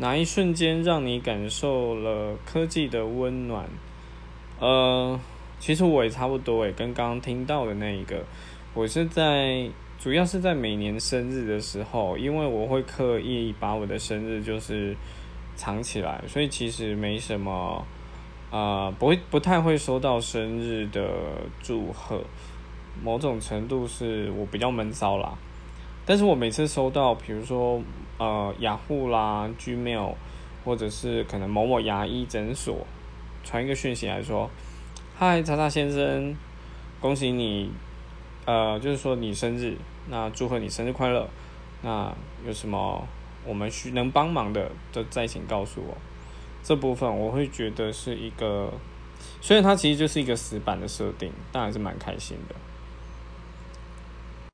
哪一瞬间让你感受了科技的温暖？呃，其实我也差不多诶，跟刚刚听到的那一个，我是在主要是在每年生日的时候，因为我会刻意把我的生日就是藏起来，所以其实没什么，呃，不会不太会收到生日的祝贺，某种程度是我比较闷骚啦。但是我每次收到，比如说呃雅虎啦、Gmail，或者是可能某某牙医诊所。传一个讯息来说：“嗨，查查先生，恭喜你，呃，就是说你生日，那祝贺你生日快乐。那有什么我们需能帮忙的，就再请告诉我。这部分我会觉得是一个，虽然它其实就是一个死板的设定，但还是蛮开心的。”